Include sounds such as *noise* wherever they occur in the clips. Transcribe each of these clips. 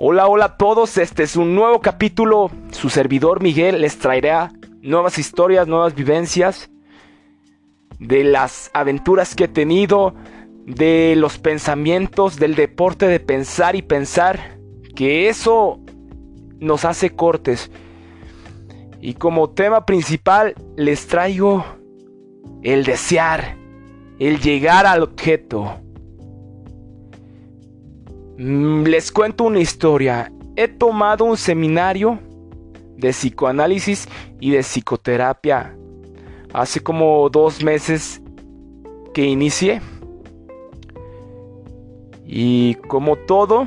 Hola, hola a todos, este es un nuevo capítulo. Su servidor Miguel les traerá nuevas historias, nuevas vivencias de las aventuras que he tenido, de los pensamientos, del deporte de pensar y pensar, que eso nos hace cortes. Y como tema principal les traigo el desear, el llegar al objeto. Mm, les cuento una historia. He tomado un seminario de psicoanálisis y de psicoterapia hace como dos meses que inicié. Y como todo,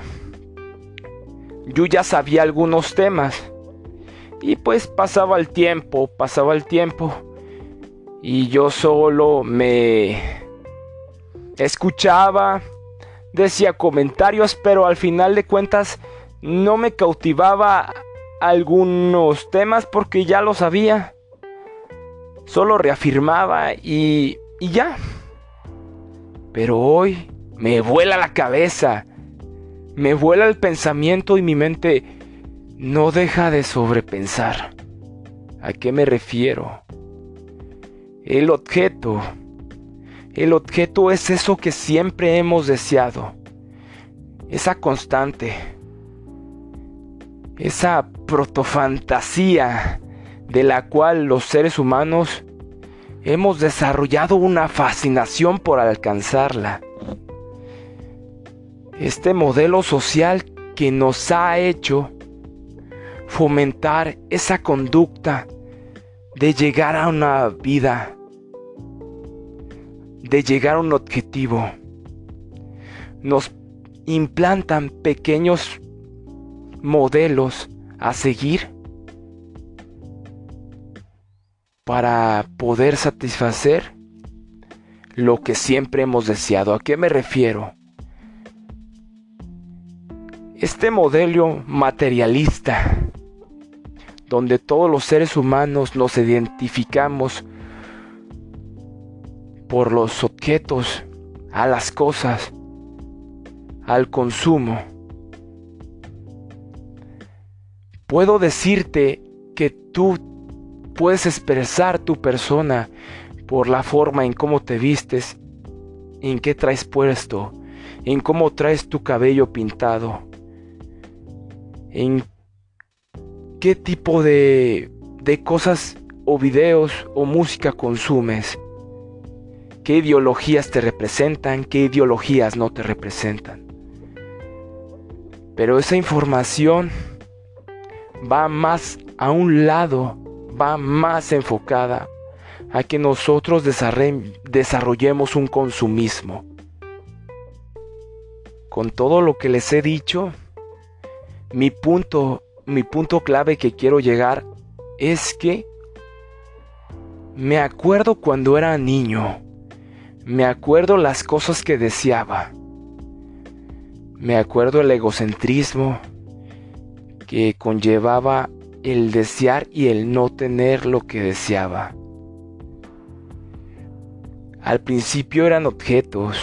yo ya sabía algunos temas. Y pues pasaba el tiempo, pasaba el tiempo. Y yo solo me escuchaba decía comentarios, pero al final de cuentas no me cautivaba algunos temas porque ya lo sabía. Solo reafirmaba y, y ya. Pero hoy me vuela la cabeza, me vuela el pensamiento y mi mente no deja de sobrepensar. ¿A qué me refiero? El objeto el objeto es eso que siempre hemos deseado, esa constante, esa protofantasía de la cual los seres humanos hemos desarrollado una fascinación por alcanzarla. Este modelo social que nos ha hecho fomentar esa conducta de llegar a una vida de llegar a un objetivo. Nos implantan pequeños modelos a seguir para poder satisfacer lo que siempre hemos deseado. ¿A qué me refiero? Este modelo materialista, donde todos los seres humanos nos identificamos por los objetos, a las cosas, al consumo. Puedo decirte que tú puedes expresar tu persona por la forma en cómo te vistes, en qué traes puesto, en cómo traes tu cabello pintado, en qué tipo de, de cosas o videos o música consumes qué ideologías te representan, qué ideologías no te representan. Pero esa información va más a un lado, va más enfocada a que nosotros desarrollemos un consumismo. Con todo lo que les he dicho, mi punto, mi punto clave que quiero llegar es que me acuerdo cuando era niño me acuerdo las cosas que deseaba. Me acuerdo el egocentrismo que conllevaba el desear y el no tener lo que deseaba. Al principio eran objetos,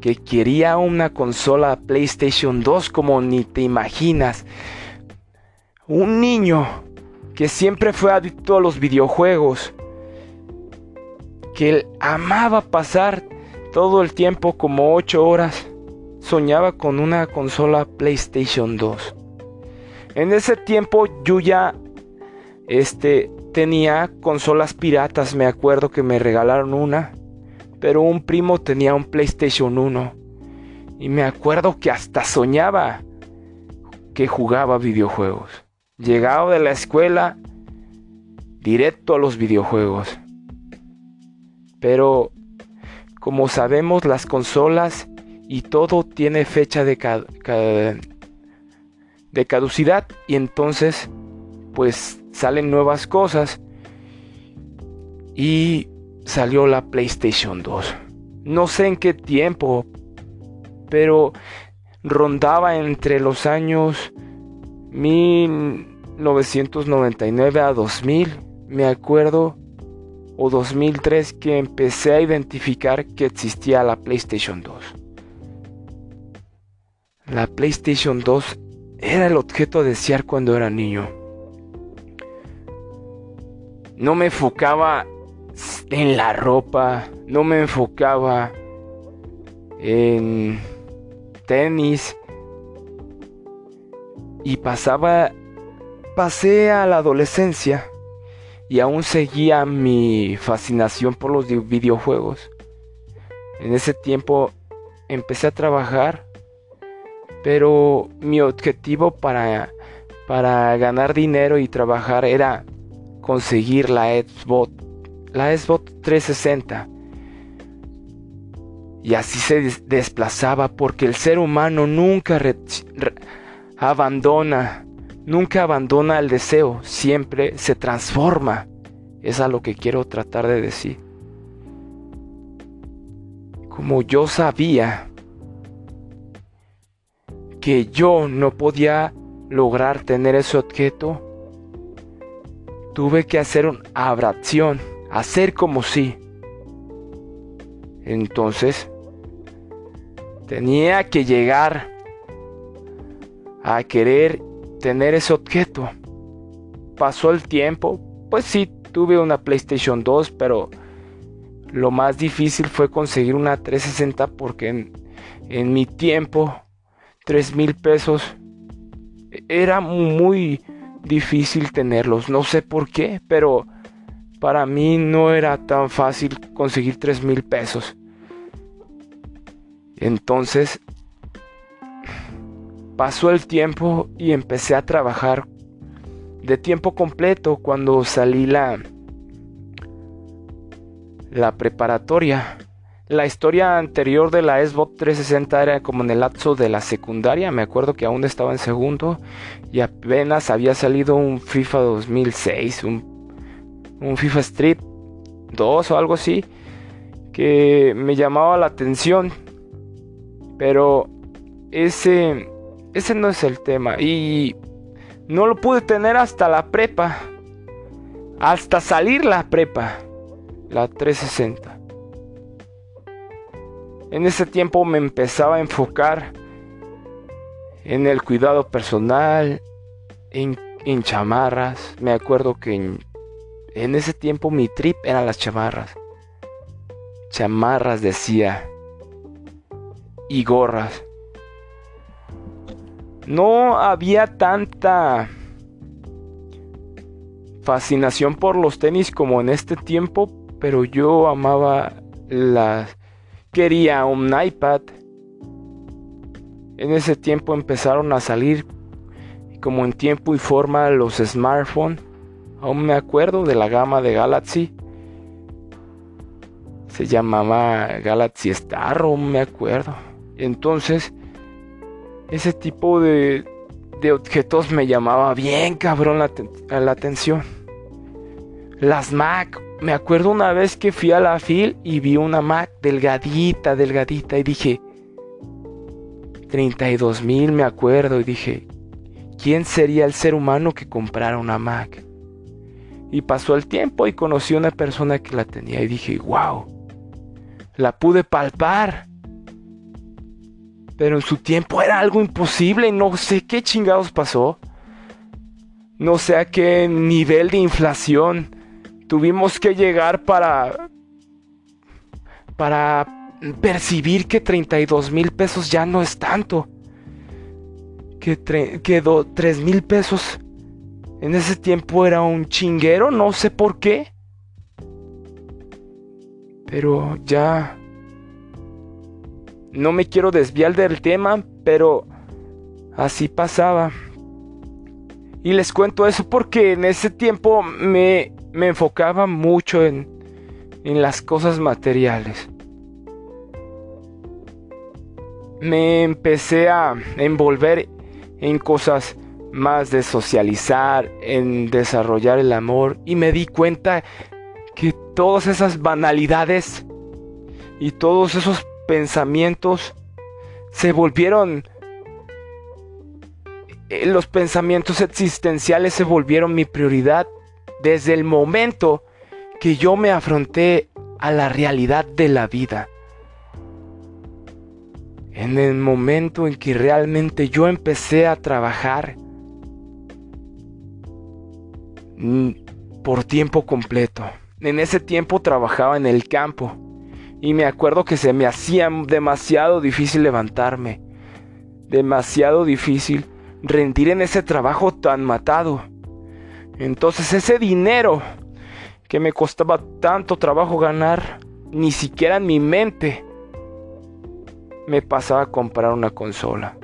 que quería una consola PlayStation 2 como ni te imaginas. Un niño que siempre fue adicto a los videojuegos que él amaba pasar todo el tiempo como 8 horas. Soñaba con una consola PlayStation 2. En ese tiempo yo ya este tenía consolas piratas, me acuerdo que me regalaron una, pero un primo tenía un PlayStation 1 y me acuerdo que hasta soñaba que jugaba videojuegos. Llegado de la escuela directo a los videojuegos. Pero como sabemos las consolas y todo tiene fecha de, caducidad y entonces pues salen nuevas cosas y salió la PlayStation 2. No sé en qué tiempo, pero rondaba entre los años 1999 a 2000, me acuerdo o 2003 que empecé a identificar que existía la PlayStation 2. La PlayStation 2 era el objeto a desear cuando era niño. No me enfocaba en la ropa, no me enfocaba en tenis y pasaba pasé a la adolescencia y aún seguía mi fascinación por los videojuegos. En ese tiempo empecé a trabajar, pero mi objetivo para, para ganar dinero y trabajar era conseguir la Xbox, la Xbox 360. Y así se desplazaba porque el ser humano nunca abandona, nunca abandona el deseo, siempre se transforma. Es a lo que quiero tratar de decir. Como yo sabía que yo no podía lograr tener ese objeto, tuve que hacer una abracción, hacer como si. Entonces, tenía que llegar a querer tener ese objeto. Pasó el tiempo, pues sí, tuve una PlayStation 2, pero lo más difícil fue conseguir una 360 porque en, en mi tiempo, 3 mil pesos, era muy difícil tenerlos. No sé por qué, pero para mí no era tan fácil conseguir 3 mil pesos. Entonces pasó el tiempo y empecé a trabajar de tiempo completo cuando salí la la preparatoria. La historia anterior de la Xbox 360 era como en el lapso de la secundaria. Me acuerdo que aún estaba en segundo y apenas había salido un FIFA 2006, un, un FIFA Street 2 o algo así, que me llamaba la atención. Pero ese, ese no es el tema. Y no lo pude tener hasta la prepa. Hasta salir la prepa. La 360. En ese tiempo me empezaba a enfocar en el cuidado personal, en, chamarras. Me acuerdo que en, en, ese tiempo mi trip eran las chamarras. Chamarras decía. Y gorras. No había tanta fascinación por los tenis como en este tiempo, pero yo amaba las quería un iPad. En ese tiempo empezaron a salir como en tiempo y forma los smartphones. Aún me acuerdo de la gama de Galaxy. Se llamaba Galaxy Star, aún me acuerdo. Entonces, ese tipo de, de objetos me llamaba bien cabrón la, la atención. Las Mac, me acuerdo una vez que fui a la FIL y vi una Mac delgadita, delgadita y dije, 32 mil me acuerdo y dije, ¿quién sería el ser humano que comprara una Mac? Y pasó el tiempo y conocí a una persona que la tenía y dije, wow, la pude palpar. Pero en su tiempo era algo imposible no sé qué chingados pasó. No sé a qué nivel de inflación tuvimos que llegar para para percibir que 32 mil pesos ya no es tanto. Que quedó 3 mil pesos en ese tiempo era un chinguero, no sé por qué. Pero ya... No me quiero desviar del tema, pero así pasaba. Y les cuento eso porque en ese tiempo me me enfocaba mucho en, en las cosas materiales. Me empecé a envolver en cosas más de socializar, en desarrollar el amor y me di cuenta que todas esas banalidades y todos esos pensamientos se volvieron eh, los pensamientos existenciales se volvieron mi prioridad desde el momento que yo me afronté a la realidad de la vida. en el momento en que realmente yo empecé a trabajar mm, por tiempo completo. En ese tiempo trabajaba en el campo y me acuerdo que se me hacía demasiado difícil levantarme, demasiado difícil rendir en ese trabajo tan matado. Entonces ese dinero que me costaba tanto trabajo ganar, ni siquiera en mi mente me pasaba a comprar una consola.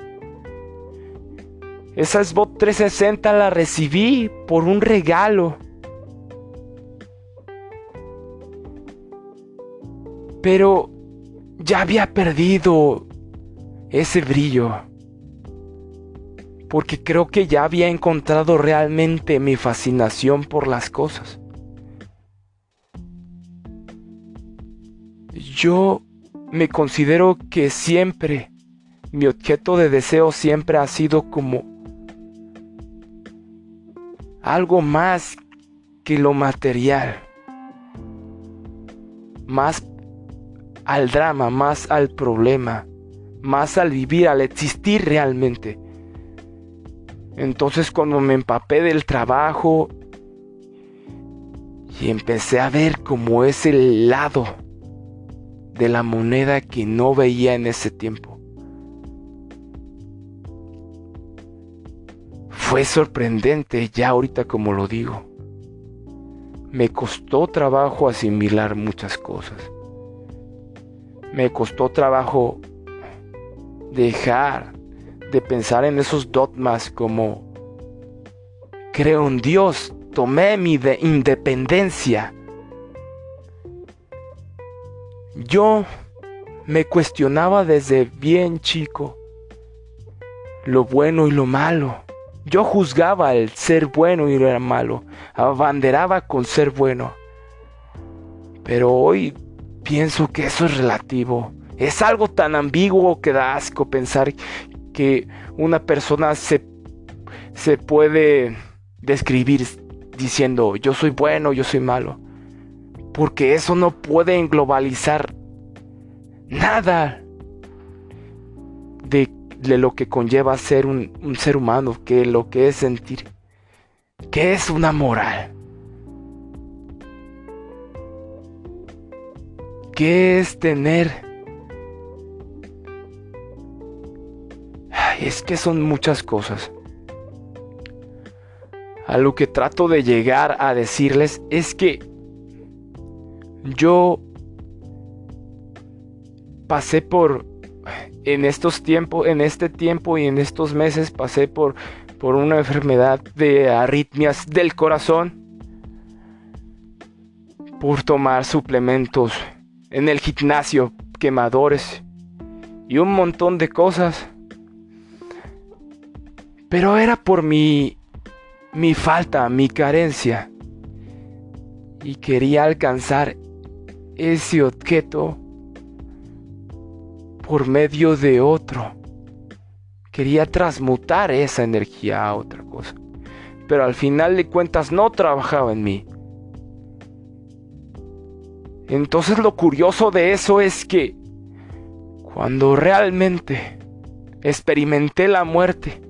Esa Xbox 360 la recibí por un regalo. Pero ya había perdido ese brillo. Porque creo que ya había encontrado realmente mi fascinación por las cosas. Yo me considero que siempre, mi objeto de deseo siempre ha sido como algo más que lo material, más al drama, más al problema, más al vivir, al existir realmente. Entonces cuando me empapé del trabajo y empecé a ver como ese lado de la moneda que no veía en ese tiempo. Fue sorprendente ya ahorita como lo digo. Me costó trabajo asimilar muchas cosas. Me costó trabajo dejar de pensar en esos dogmas como creo en Dios, tomé mi independencia yo me cuestionaba desde bien chico lo bueno y lo malo. Yo juzgaba el ser bueno y el malo, abanderaba con ser bueno. Pero hoy pienso que eso es relativo. Es algo tan ambiguo que da asco pensar que una persona se, se puede describir diciendo yo soy bueno, yo soy malo porque eso no puede englobalizar nada de, lo que conlleva ser un, un ser humano, que lo que es sentir, que es una moral. ¿Qué es tener? es que son muchas cosas. A lo que trato de llegar a decirles es que yo pasé por en estos tiempos, en este tiempo y en estos meses pasé por por una enfermedad de arritmias del corazón por tomar suplementos en el gimnasio, quemadores y un montón de cosas. Pero era por mi mi falta, mi carencia. Y quería alcanzar ese objeto por medio de otro. Quería transmutar esa energía a otra cosa. Pero al final de cuentas no trabajaba en mí. Entonces lo curioso de eso es que cuando realmente experimenté la muerte,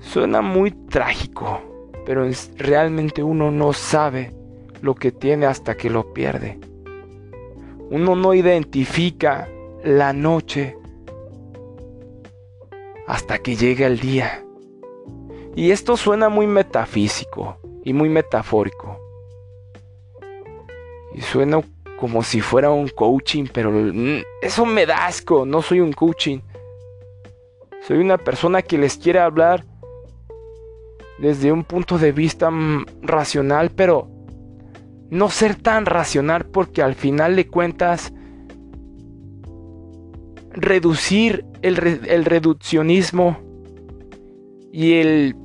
suena muy trágico, pero realmente uno no sabe lo que tiene hasta que lo pierde. Uno no identifica la noche hasta que llega el día. Y esto suena muy metafísico y muy metafórico. Y suena como si fuera un coaching, pero eso me da asco, no soy un coaching. Soy una persona que les quiere hablar desde un punto de vista mm, racional, pero no ser tan racional porque al final de cuentas reducir el, reduccionismo y el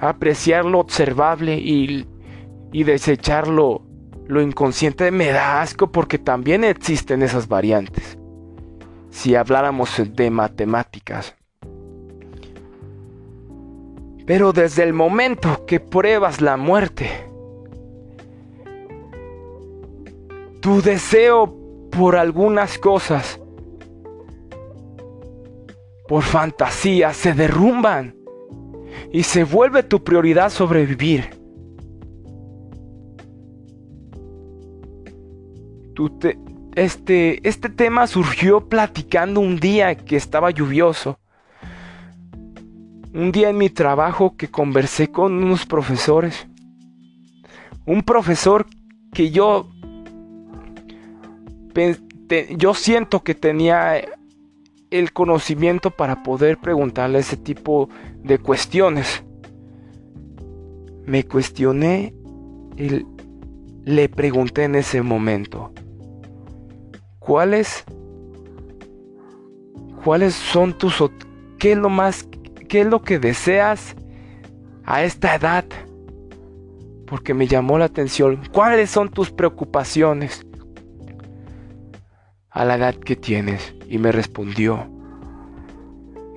apreciar lo observable y, y desechar lo inconsciente me da asco porque también existen esas variantes. Si habláramos de matemáticas. Pero desde el momento que pruebas la muerte, tu deseo por algunas cosas por fantasía se derrumban y se vuelve tu prioridad sobrevivir. Este, este tema surgió platicando un día que estaba lluvioso. Un día en mi trabajo que conversé con unos profesores. Un profesor que yo yo siento que tenía el conocimiento para poder preguntarle ese tipo de cuestiones. Me cuestioné y le pregunté en ese momento, ¿cuáles cuáles son tus qué es lo más qué es lo que deseas a esta edad? Porque me llamó la atención, ¿cuáles son tus preocupaciones? a la edad que tienes? Y me respondió,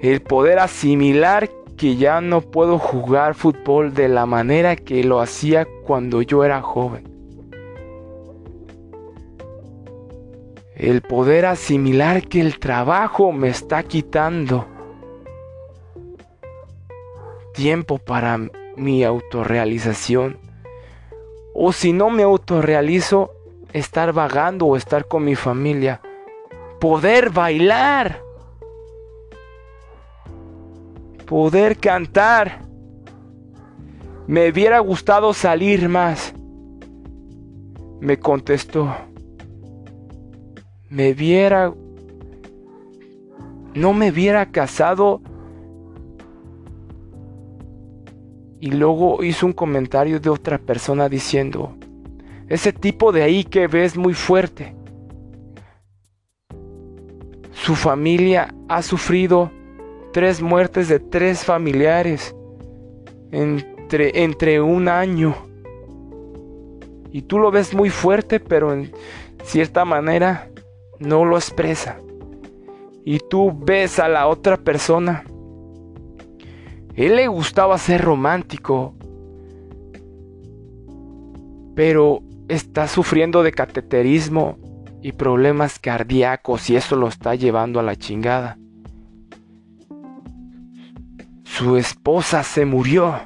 el poder asimilar que ya no puedo jugar fútbol de la manera que lo hacía cuando yo era joven. El poder asimilar que el trabajo me está quitando tiempo para mi autorrealización. O si no me autorrealizo, estar vagando o estar con mi familia poder bailar, poder cantar. Me hubiera gustado salir más. Me contestó. Me viera... No me hubiera casado. Y luego hizo un comentario de otra persona diciendo, ese tipo de ahí que ves muy fuerte. Su familia ha sufrido tres muertes de tres familiares entre, entre un año. Y tú lo ves muy fuerte, pero en cierta manera no lo expresa. Y tú ves a la otra persona. Él le gustaba ser romántico, pero está sufriendo de cateterismo y problemas cardíacos y eso lo está llevando a la chingada. Su esposa se murió.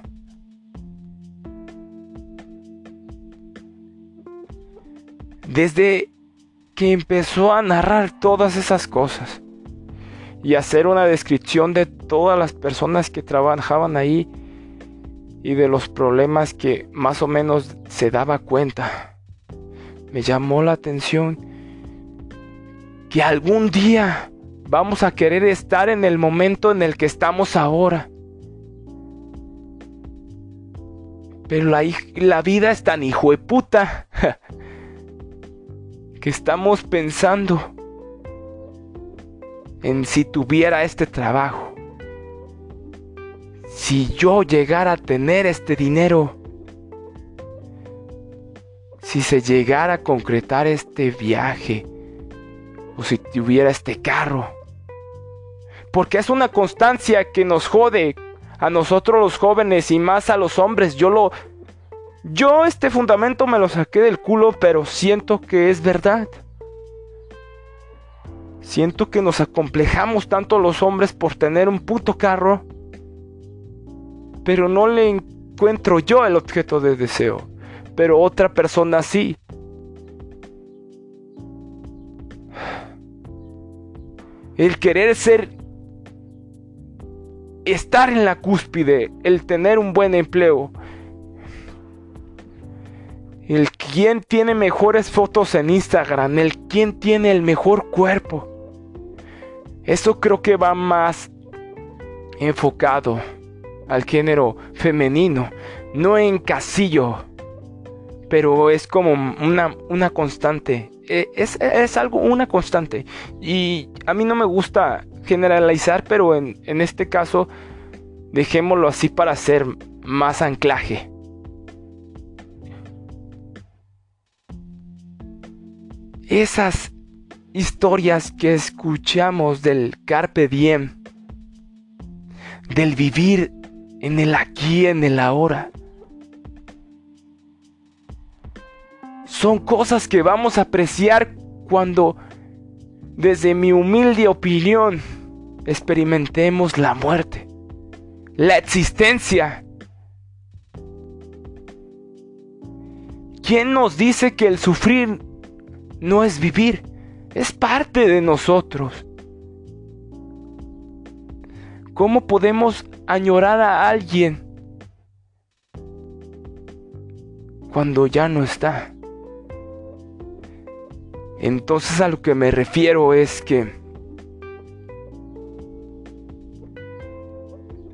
Desde empezó a narrar todas esas cosas y hacer una descripción de todas las personas que trabajaban ahí y de los problemas que más o menos se daba cuenta, me llamó la atención que algún día vamos a querer estar en el momento en el que estamos ahora. Pero la, la vida es tan hijo de puta *laughs* que estamos pensando en si tuviera este trabajo. Si yo llegara a tener este dinero. Si se llegara a concretar este viaje o si tuviera este carro. Porque es una constancia que nos jode a nosotros los jóvenes y más a los hombres. Yo lo yo este fundamento me lo saqué del culo, pero siento que es verdad. Siento que nos acomplejamos tanto los hombres por tener un puto carro, pero no le encuentro yo el objeto de deseo, pero otra persona sí. el querer ser, estar en la cúspide, el tener un buen empleo, el quien tiene mejores fotos en Instagram, el quien tiene el mejor cuerpo. Eso creo que va más enfocado al género femenino, no en casillo, pero es como una, una constante eh, es, algo, una constante. Y a mí no me gusta generalizar, pero en, en este caso, dejémoslo así para hacer más anclaje. Esas historias que escuchamos del carpe diem, del vivir en el aquí, en el ahora, son cosas que vamos a apreciar cuando, desde mi humilde opinión, experimentemos la muerte, la existencia. ¿Quién nos dice que el sufrir no es vivir? Es parte de nosotros. ¿Cómo podemos añorar a alguien cuando ya no está? Entonces a lo que me refiero es que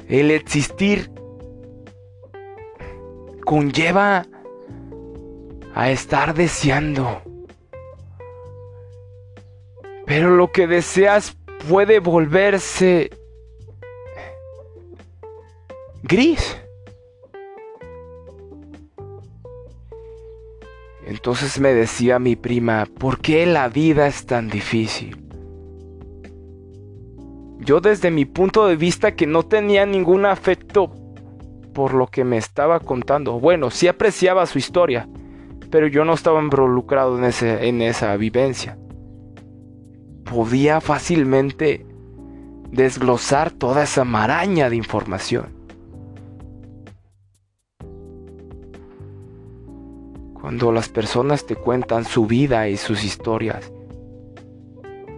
el existir conlleva a estar deseando. Pero lo que deseas puede volverse gris. Entonces me decía mi prima, ¿por qué la vida es tan difícil? Yo desde mi punto de vista que no tenía ningún afecto por lo que me estaba contando. Bueno, sí apreciaba su historia, pero yo no estaba involucrado en, ese, en esa vivencia. Podía fácilmente desglosar toda esa maraña de información. Cuando las personas te cuentan su vida y sus historias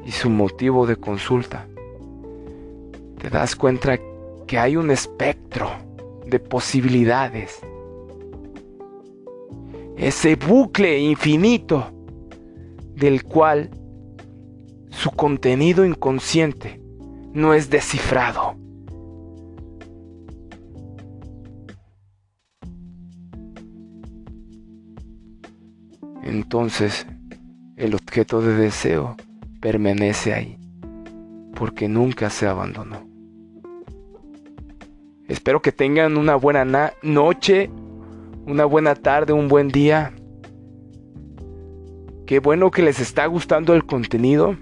y su motivo de consulta, te das cuenta que hay un espectro de posibilidades. Ese bucle infinito del cual su contenido inconsciente no es descifrado. entonces el objeto de deseo permanece ahí, porque nunca se abandonó. Espero que tengan una buena noche, una buena tarde, un buen día. Qué bueno que les está gustando el contenido.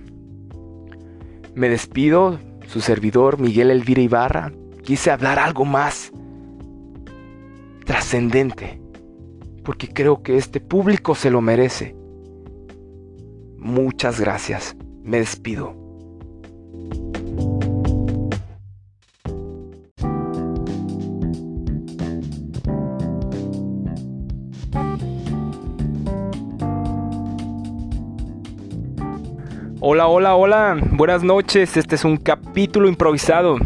Me despido, su servidor Miguel Elvira Ibarra. Quise hablar algo más trascendente porque creo que este público se lo merece. Muchas gracias. Me despido. Hola, hola. Buenas noches. Este es un capítulo improvisado.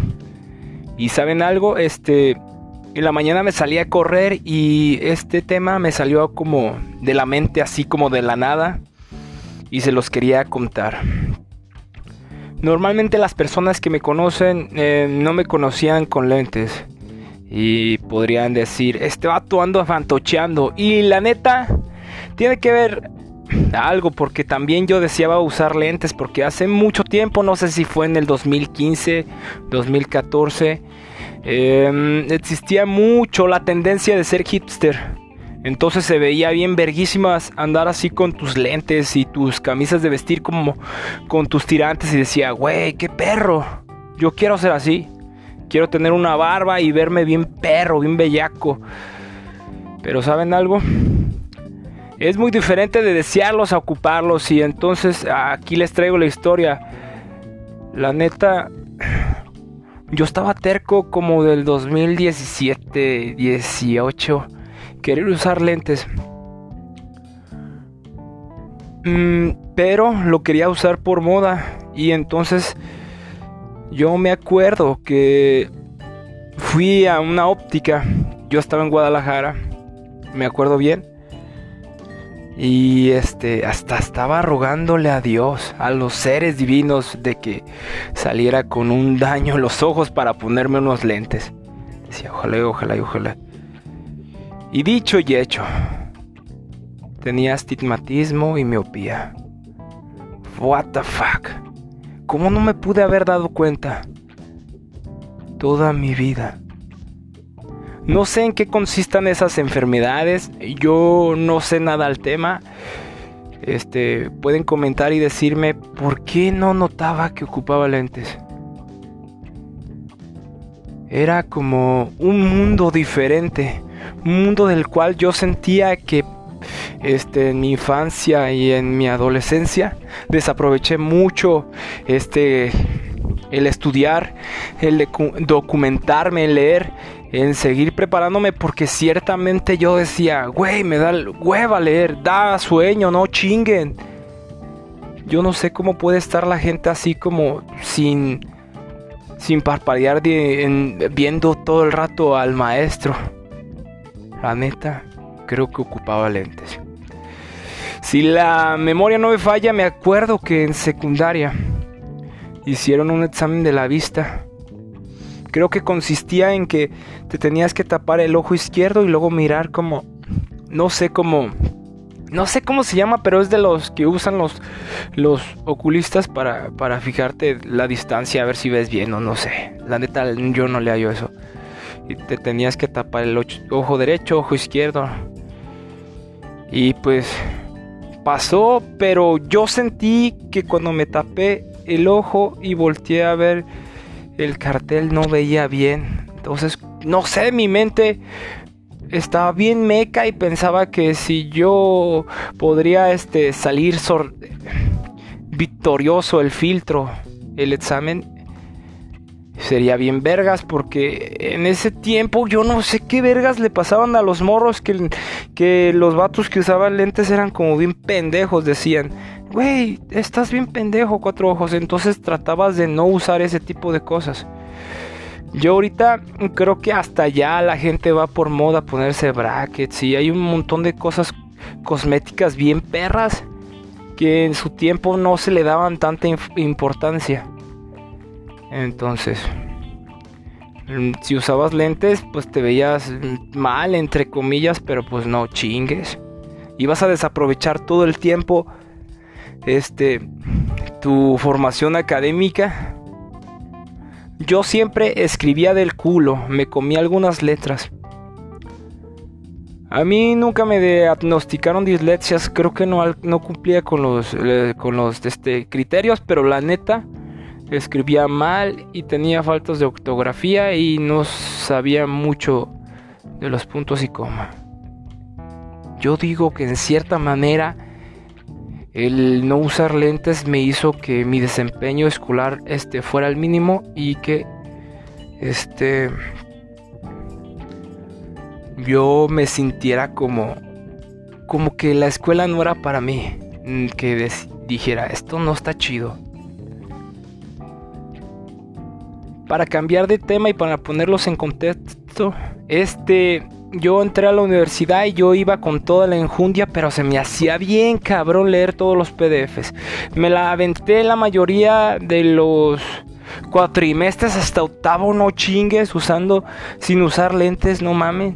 ¿Y saben algo? Este en la mañana me salí a correr y este tema me salió como de la mente, así como de la nada. Y se los quería contar. Normalmente las personas que me conocen eh, no me conocían con lentes. Y podrían decir, este vato ando fantocheando. Y la neta, tiene que ver algo porque también yo deseaba usar lentes porque hace mucho tiempo, no sé si fue en el 2015, 2014 Em, existía mucho la tendencia de ser hipster. Entonces se veía bien verguísimas andar así con tus lentes y tus camisas de vestir como con tus tirantes y decía, güey, qué perro. Yo quiero ser así. Quiero tener una barba y verme bien perro, bien bellaco. Pero ¿saben algo? Es muy diferente de desearlos a ocuparlos y entonces aquí les traigo la historia. La neta, yo estaba terco como del 2017, 18, querer usar lentes. Mm, pero lo quería usar por moda y entonces yo me acuerdo que fui a una óptica. Yo estaba en Guadalajara, me acuerdo bien. Y este, hasta estaba rogándole a Dios, a los seres divinos, de que saliera con un daño en los ojos para ponerme unos lentes. Decía, ojalá, ojalá, ojalá. Y dicho y hecho, tenía astigmatismo y miopía. What the fuck? ¿Cómo no me pude haber dado cuenta? Toda mi vida. No sé en qué consistan esas enfermedades, yo no sé nada al tema. Este, pueden comentar y decirme por qué no notaba que ocupaba lentes. Era como un mundo diferente, un mundo del cual yo sentía que este, en mi infancia y en mi adolescencia desaproveché mucho este el estudiar, el documentarme, leer, en seguir preparándome porque ciertamente yo decía, güey, me da hueva leer, da sueño, no chinguen. Yo no sé cómo puede estar la gente así como sin sin parpadear viendo todo el rato al maestro. La neta, creo que ocupaba lentes. Si la memoria no me falla, me acuerdo que en secundaria hicieron un examen de la vista. Creo que consistía en que te tenías que tapar el ojo izquierdo y luego mirar como, no sé cómo, no sé cómo se llama, pero es de los que usan los, los oculistas para, para fijarte la distancia, a ver si ves bien o no sé. La neta, yo no le hallo eso. Y te tenías que tapar el ojo derecho, ojo izquierdo. Y pues pasó, pero yo sentí que cuando me tapé el ojo y volteé a ver el cartel no veía bien. Entonces, no sé, mi mente estaba bien meca y pensaba que si yo podría este, salir victorioso el filtro, el examen, sería bien vergas porque en ese tiempo yo no sé qué vergas le pasaban a los morros que, que los vatos que usaban lentes eran como bien pendejos, decían. Güey, estás bien pendejo, cuatro ojos. Entonces tratabas de no usar ese tipo de cosas. Yo ahorita creo que hasta ya la gente va por moda ponerse brackets y hay un montón de cosas cosméticas bien perras que en su tiempo no se le daban tanta importancia. Entonces, mm, si usabas lentes, pues te veías mal, entre comillas, pero pues no chingues. Ibas a desaprovechar todo el tiempo este tu formación académica yo siempre escribía del culo, me comía algunas letras. A mí nunca me diagnosticaron dislexias, creo que no, no cumplía con los, eh, con los este, criterios, pero la neta escribía mal y tenía faltas de ortografía y no sabía mucho de los puntos y coma. Yo digo que en cierta manera el no usar lentes me hizo que mi desempeño escolar este, fuera el mínimo y que este yo me sintiera como como que la escuela no era para mí, que dijera, esto no está chido. Para cambiar de tema y para ponerlos en contexto, este yo entré a la universidad y yo iba con toda la enjundia, pero se me hacía bien cabrón leer todos los PDFs. Me la aventé la mayoría de los cuatrimestres hasta octavo, no chingues, usando, sin usar lentes, no mames.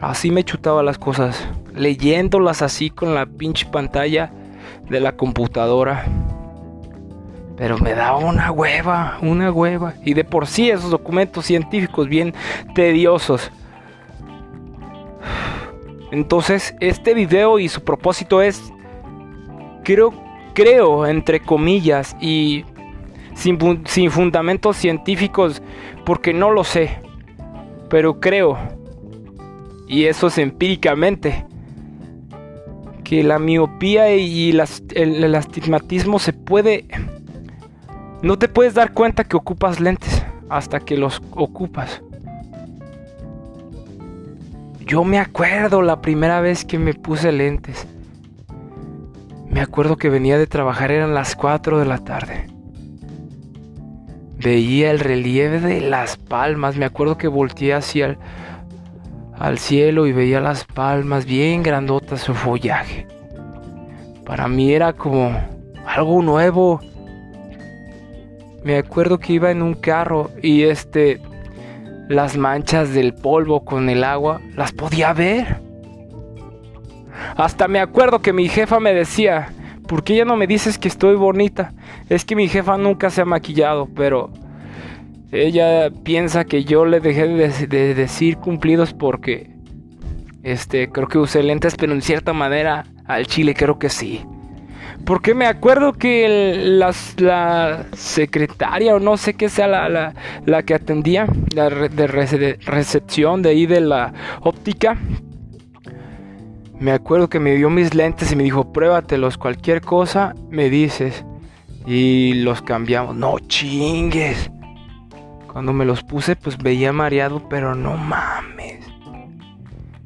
Así me chutaba las cosas, leyéndolas así con la pinche pantalla de la computadora. Pero me daba una hueva, una hueva. Y de por sí esos documentos científicos bien tediosos. Entonces, este video y su propósito es, creo, creo, entre comillas, y sin, sin fundamentos científicos, porque no lo sé, pero creo, y eso es empíricamente, que la miopía y el astigmatismo se puede no te puedes dar cuenta que ocupas lentes hasta que los ocupas. Yo me acuerdo la primera vez que me puse lentes. Me acuerdo que venía de trabajar, eran las 4 de la tarde. Veía el relieve de las palmas. Me acuerdo que volteé hacia el, al cielo y veía las palmas bien grandotas, su follaje. Para mí era como algo nuevo me acuerdo que iba en un carro y este las manchas del polvo con el agua las podía ver. Hasta me acuerdo que mi jefa me decía, ¿por qué ya no me dices que estoy bonita? Es que mi jefa nunca se ha maquillado, pero ella piensa que yo le dejé de, de decir cumplidos porque este creo que usé lentes, pero en cierta manera al chile creo que sí. Porque me acuerdo que la secretaria o no sé qué sea la, que atendía, la de recepción de ahí de la óptica, me acuerdo que me dio mis lentes y me dijo, pruébatelos, cualquier cosa me dices. Y los cambiamos. No chingues. Cuando me los puse, pues veía mareado, pero no mames.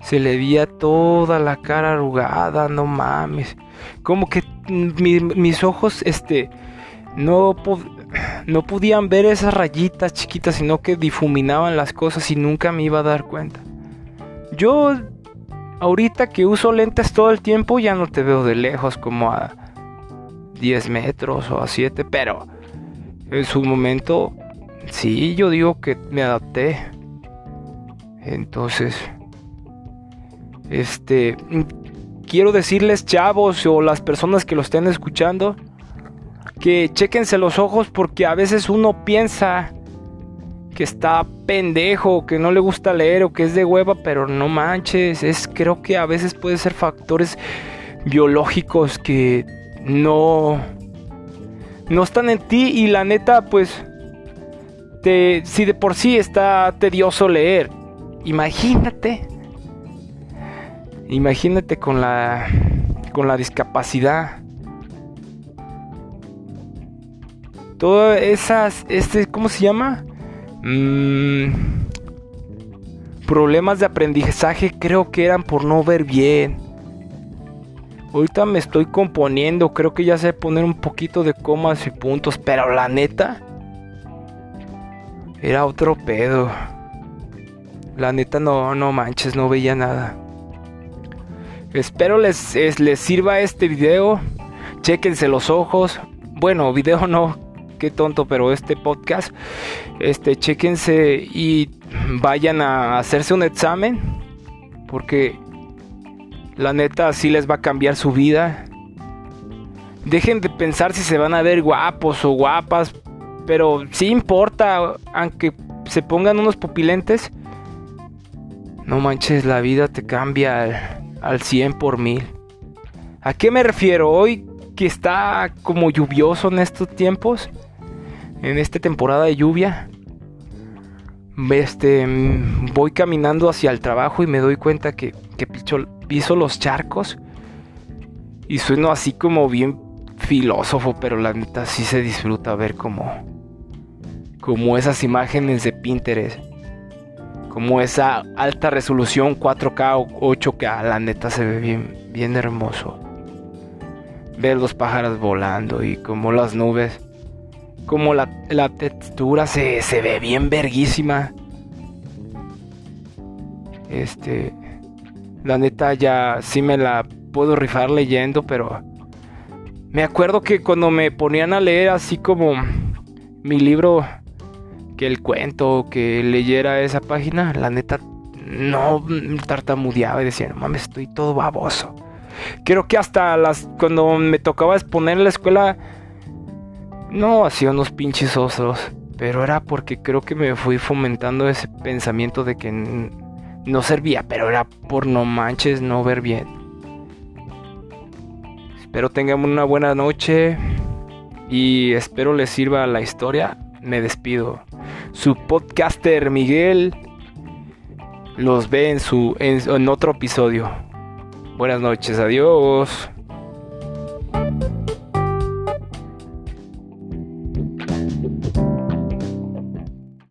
Se le veía toda la cara arrugada, no mames. Como que mis ojos, este, no, no podían ver esas rayitas chiquitas, sino que difuminaban las cosas y nunca me iba a dar cuenta. Yo, ahorita que uso lentes todo el tiempo, ya no te veo de lejos como a 10 metros o a 7, pero en su momento Sí, yo digo que me adapté. Entonces, este, quiero decirles, chavos, o las personas que lo estén escuchando, que chequense los ojos porque a veces uno piensa que está pendejo, que no le gusta leer o que es de hueva, pero no manches, es creo que a veces puede ser factores biológicos que no no están en ti y la neta pues si de por sí está tedioso leer, imagínate, imagínate con la, con la discapacidad. Todas esas, este, ¿cómo se llama? Mm, problemas de aprendizaje creo que eran por no ver bien. Ahorita me estoy componiendo, creo que ya sé poner un poquito de comas y puntos, pero la neta, era otro pedo. La neta no, no manches, no veía nada. Espero les, les sirva este video. Chequense los ojos. Bueno, video no, qué tonto, pero este podcast. Este, chequense y vayan a hacerse un examen. Porque la neta sí les va a cambiar su vida. Dejen de pensar si se van a ver guapos o guapas pero sí importa, aunque se pongan unos pupilentes. No manches, la vida te cambia al, al 100 por mil. ¿A qué me refiero? Hoy que está como lluvioso en estos tiempos, en esta temporada de lluvia, este, voy caminando hacia el trabajo y me doy cuenta que, que piso los charcos y sueno así como bien filósofo, pero la neta sí se disfruta ver como como esas imágenes de Pinterest, como esa alta resolución 4K o 8K, la neta se ve bien, bien hermoso. Ver los pájaros volando y como las nubes, como la, textura se, se ve bien verguísima. Este, la neta ya sí me la puedo rifar leyendo, pero me acuerdo que cuando me ponían a leer así como mi libro el cuento, que leyera esa página, la neta no tartamudeaba y decía, no mames, estoy todo baboso. Creo que hasta las cuando me tocaba exponer en la escuela no hacía unos pinches osos, pero era porque creo que me fui fomentando ese pensamiento de que no servía, pero era por no manches no ver bien. Espero tengan una buena noche y espero les sirva la historia. Me despido su podcaster Miguel los ve en su en, otro episodio. Buenas noches, adiós.